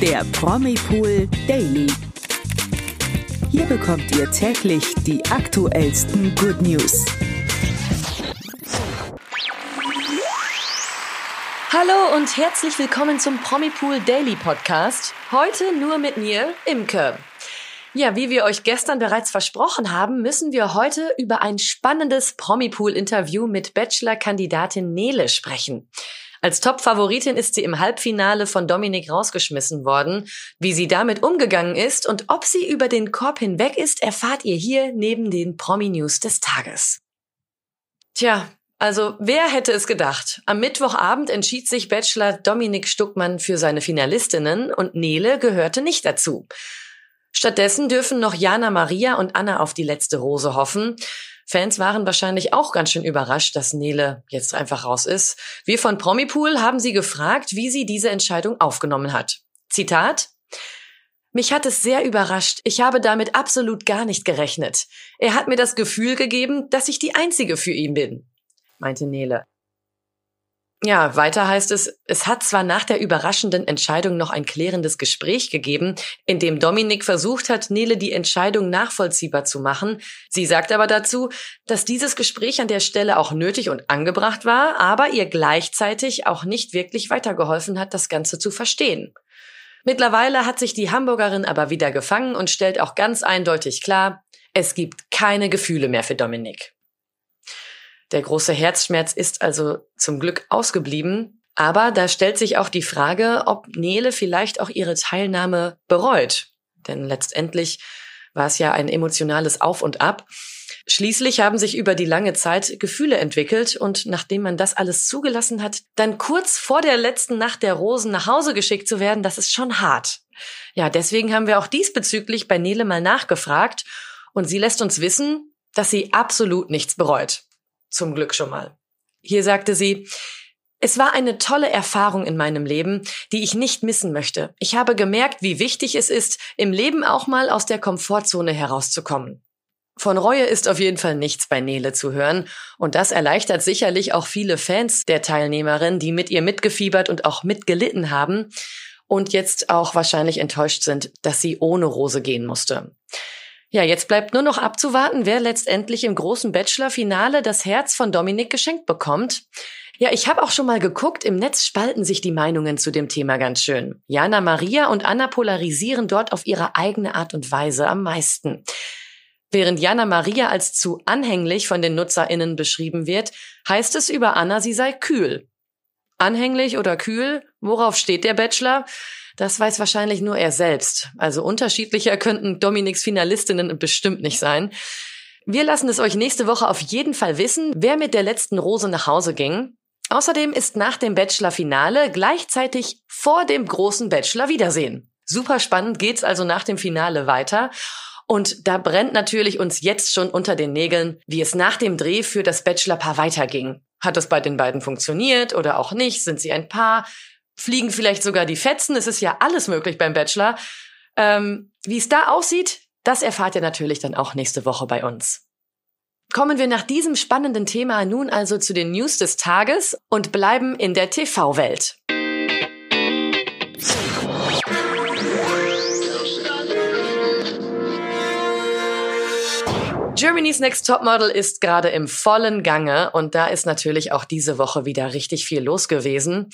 der Promipool Daily. Hier bekommt ihr täglich die aktuellsten Good News. Hallo und herzlich willkommen zum Promipool Daily Podcast. Heute nur mit mir, Imke. Ja, wie wir euch gestern bereits versprochen haben, müssen wir heute über ein spannendes Promipool-Interview mit Bachelor-Kandidatin Nele sprechen. Als Top-Favoritin ist sie im Halbfinale von Dominik rausgeschmissen worden. Wie sie damit umgegangen ist und ob sie über den Korb hinweg ist, erfahrt ihr hier neben den Promi-News des Tages. Tja, also wer hätte es gedacht? Am Mittwochabend entschied sich Bachelor Dominik Stuckmann für seine Finalistinnen und Nele gehörte nicht dazu. Stattdessen dürfen noch Jana Maria und Anna auf die letzte Rose hoffen. Fans waren wahrscheinlich auch ganz schön überrascht, dass Nele jetzt einfach raus ist. Wir von Promipool haben sie gefragt, wie sie diese Entscheidung aufgenommen hat. Zitat mich hat es sehr überrascht. Ich habe damit absolut gar nicht gerechnet. Er hat mir das Gefühl gegeben, dass ich die Einzige für ihn bin, meinte Nele. Ja, weiter heißt es, es hat zwar nach der überraschenden Entscheidung noch ein klärendes Gespräch gegeben, in dem Dominik versucht hat, Nele die Entscheidung nachvollziehbar zu machen. Sie sagt aber dazu, dass dieses Gespräch an der Stelle auch nötig und angebracht war, aber ihr gleichzeitig auch nicht wirklich weitergeholfen hat, das Ganze zu verstehen. Mittlerweile hat sich die Hamburgerin aber wieder gefangen und stellt auch ganz eindeutig klar, es gibt keine Gefühle mehr für Dominik. Der große Herzschmerz ist also zum Glück ausgeblieben. Aber da stellt sich auch die Frage, ob Nele vielleicht auch ihre Teilnahme bereut. Denn letztendlich war es ja ein emotionales Auf und Ab. Schließlich haben sich über die lange Zeit Gefühle entwickelt und nachdem man das alles zugelassen hat, dann kurz vor der letzten Nacht der Rosen nach Hause geschickt zu werden, das ist schon hart. Ja, deswegen haben wir auch diesbezüglich bei Nele mal nachgefragt und sie lässt uns wissen, dass sie absolut nichts bereut. Zum Glück schon mal. Hier sagte sie, es war eine tolle Erfahrung in meinem Leben, die ich nicht missen möchte. Ich habe gemerkt, wie wichtig es ist, im Leben auch mal aus der Komfortzone herauszukommen. Von Reue ist auf jeden Fall nichts bei Nele zu hören und das erleichtert sicherlich auch viele Fans der Teilnehmerin, die mit ihr mitgefiebert und auch mitgelitten haben und jetzt auch wahrscheinlich enttäuscht sind, dass sie ohne Rose gehen musste. Ja, jetzt bleibt nur noch abzuwarten, wer letztendlich im großen Bachelor-Finale das Herz von Dominik geschenkt bekommt. Ja, ich habe auch schon mal geguckt, im Netz spalten sich die Meinungen zu dem Thema ganz schön. Jana Maria und Anna polarisieren dort auf ihre eigene Art und Weise am meisten. Während Jana Maria als zu anhänglich von den NutzerInnen beschrieben wird, heißt es über Anna, sie sei kühl. Anhänglich oder kühl? Worauf steht der Bachelor? Das weiß wahrscheinlich nur er selbst. Also unterschiedlicher könnten Dominiks Finalistinnen bestimmt nicht sein. Wir lassen es euch nächste Woche auf jeden Fall wissen, wer mit der letzten Rose nach Hause ging. Außerdem ist nach dem Bachelor-Finale gleichzeitig vor dem großen Bachelor-Wiedersehen. Super spannend geht's also nach dem Finale weiter. Und da brennt natürlich uns jetzt schon unter den Nägeln, wie es nach dem Dreh für das Bachelor-Paar weiterging. Hat es bei den beiden funktioniert oder auch nicht? Sind sie ein Paar? Fliegen vielleicht sogar die Fetzen. Es ist ja alles möglich beim Bachelor. Ähm, Wie es da aussieht, das erfahrt ihr natürlich dann auch nächste Woche bei uns. Kommen wir nach diesem spannenden Thema nun also zu den News des Tages und bleiben in der TV-Welt. Germany's Next Topmodel ist gerade im vollen Gange und da ist natürlich auch diese Woche wieder richtig viel los gewesen.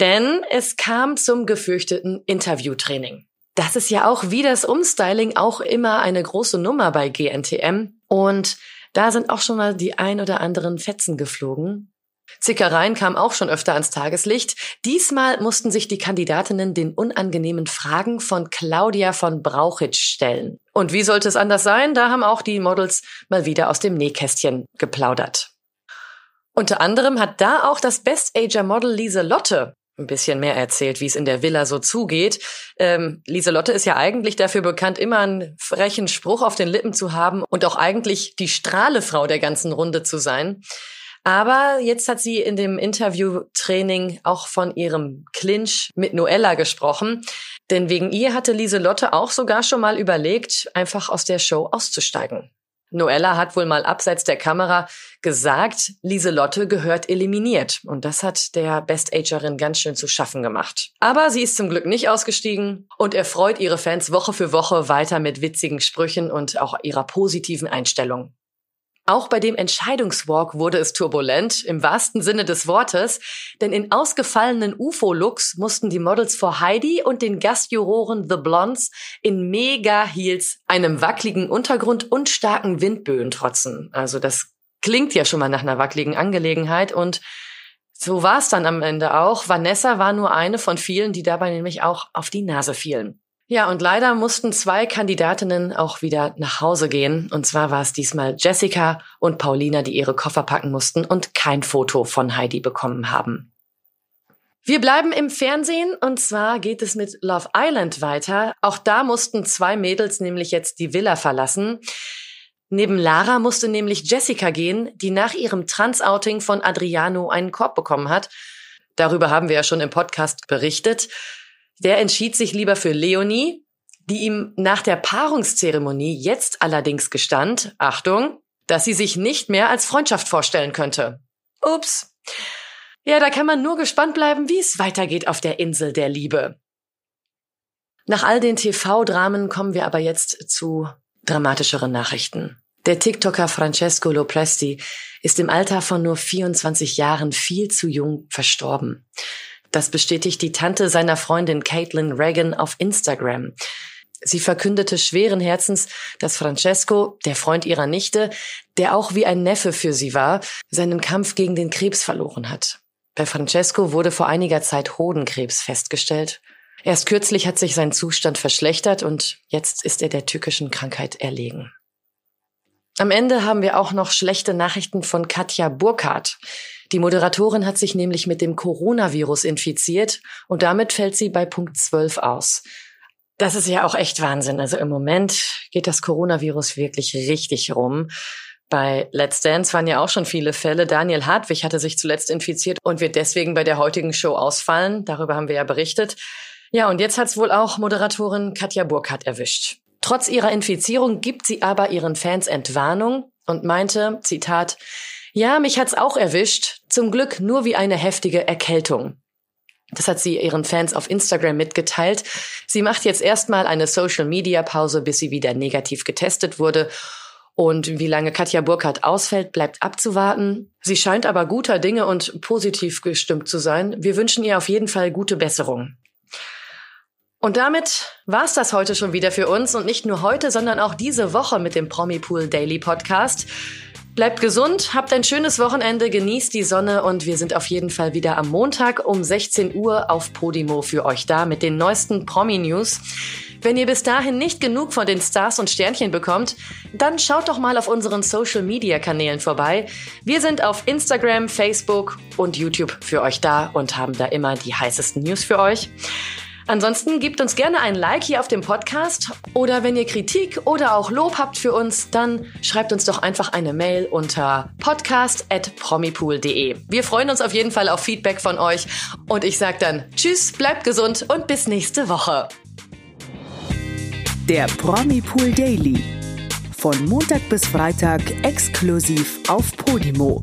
Denn es kam zum gefürchteten Interviewtraining. Das ist ja auch wie das Umstyling auch immer eine große Nummer bei GNTM. Und da sind auch schon mal die ein oder anderen Fetzen geflogen. Zickereien kamen auch schon öfter ans Tageslicht. Diesmal mussten sich die Kandidatinnen den unangenehmen Fragen von Claudia von Brauchitsch stellen. Und wie sollte es anders sein? Da haben auch die Models mal wieder aus dem Nähkästchen geplaudert. Unter anderem hat da auch das Best-Ager-Model Lieselotte ein bisschen mehr erzählt, wie es in der Villa so zugeht. Ähm, Lieselotte ist ja eigentlich dafür bekannt, immer einen frechen Spruch auf den Lippen zu haben und auch eigentlich die Strahlefrau der ganzen Runde zu sein. Aber jetzt hat sie in dem Interviewtraining auch von ihrem Clinch mit Noella gesprochen. Denn wegen ihr hatte Lieselotte auch sogar schon mal überlegt, einfach aus der Show auszusteigen. Noella hat wohl mal abseits der Kamera gesagt, Lieselotte gehört eliminiert. Und das hat der Best-Agerin ganz schön zu schaffen gemacht. Aber sie ist zum Glück nicht ausgestiegen und erfreut ihre Fans Woche für Woche weiter mit witzigen Sprüchen und auch ihrer positiven Einstellung. Auch bei dem Entscheidungswalk wurde es turbulent, im wahrsten Sinne des Wortes, denn in ausgefallenen UFO-Looks mussten die Models vor Heidi und den Gastjuroren The Blondes in Mega-Heels, einem wackeligen Untergrund und starken Windböen trotzen. Also das klingt ja schon mal nach einer wackeligen Angelegenheit und so war es dann am Ende auch. Vanessa war nur eine von vielen, die dabei nämlich auch auf die Nase fielen. Ja, und leider mussten zwei Kandidatinnen auch wieder nach Hause gehen. Und zwar war es diesmal Jessica und Paulina, die ihre Koffer packen mussten und kein Foto von Heidi bekommen haben. Wir bleiben im Fernsehen und zwar geht es mit Love Island weiter. Auch da mussten zwei Mädels nämlich jetzt die Villa verlassen. Neben Lara musste nämlich Jessica gehen, die nach ihrem Trans-Outing von Adriano einen Korb bekommen hat. Darüber haben wir ja schon im Podcast berichtet. Der entschied sich lieber für Leonie, die ihm nach der Paarungszeremonie jetzt allerdings gestand, Achtung, dass sie sich nicht mehr als Freundschaft vorstellen könnte. Ups. Ja, da kann man nur gespannt bleiben, wie es weitergeht auf der Insel der Liebe. Nach all den TV-Dramen kommen wir aber jetzt zu dramatischeren Nachrichten. Der TikToker Francesco Lopresti ist im Alter von nur 24 Jahren viel zu jung verstorben. Das bestätigt die Tante seiner Freundin Caitlin Reagan auf Instagram. Sie verkündete schweren Herzens, dass Francesco, der Freund ihrer Nichte, der auch wie ein Neffe für sie war, seinen Kampf gegen den Krebs verloren hat. Bei Francesco wurde vor einiger Zeit Hodenkrebs festgestellt. Erst kürzlich hat sich sein Zustand verschlechtert und jetzt ist er der tückischen Krankheit erlegen. Am Ende haben wir auch noch schlechte Nachrichten von Katja Burkhardt. Die Moderatorin hat sich nämlich mit dem Coronavirus infiziert und damit fällt sie bei Punkt 12 aus. Das ist ja auch echt Wahnsinn. Also im Moment geht das Coronavirus wirklich richtig rum. Bei Let's Dance waren ja auch schon viele Fälle. Daniel Hartwig hatte sich zuletzt infiziert und wird deswegen bei der heutigen Show ausfallen. Darüber haben wir ja berichtet. Ja, und jetzt hat's wohl auch Moderatorin Katja Burkhardt erwischt. Trotz ihrer Infizierung gibt sie aber ihren Fans Entwarnung und meinte, Zitat, ja, mich hat's auch erwischt. Zum Glück nur wie eine heftige Erkältung. Das hat sie ihren Fans auf Instagram mitgeteilt. Sie macht jetzt erstmal eine Social Media Pause, bis sie wieder negativ getestet wurde. Und wie lange Katja Burkhardt ausfällt, bleibt abzuwarten. Sie scheint aber guter Dinge und positiv gestimmt zu sein. Wir wünschen ihr auf jeden Fall gute Besserung. Und damit war's das heute schon wieder für uns und nicht nur heute, sondern auch diese Woche mit dem Promipool Daily Podcast. Bleibt gesund, habt ein schönes Wochenende, genießt die Sonne und wir sind auf jeden Fall wieder am Montag um 16 Uhr auf Podimo für euch da mit den neuesten Promi-News. Wenn ihr bis dahin nicht genug von den Stars und Sternchen bekommt, dann schaut doch mal auf unseren Social-Media-Kanälen vorbei. Wir sind auf Instagram, Facebook und YouTube für euch da und haben da immer die heißesten News für euch. Ansonsten gebt uns gerne ein Like hier auf dem Podcast oder wenn ihr Kritik oder auch Lob habt für uns, dann schreibt uns doch einfach eine Mail unter podcast@promipool.de. Wir freuen uns auf jeden Fall auf Feedback von euch und ich sage dann Tschüss, bleibt gesund und bis nächste Woche. Der Promipool Daily. Von Montag bis Freitag exklusiv auf Podimo.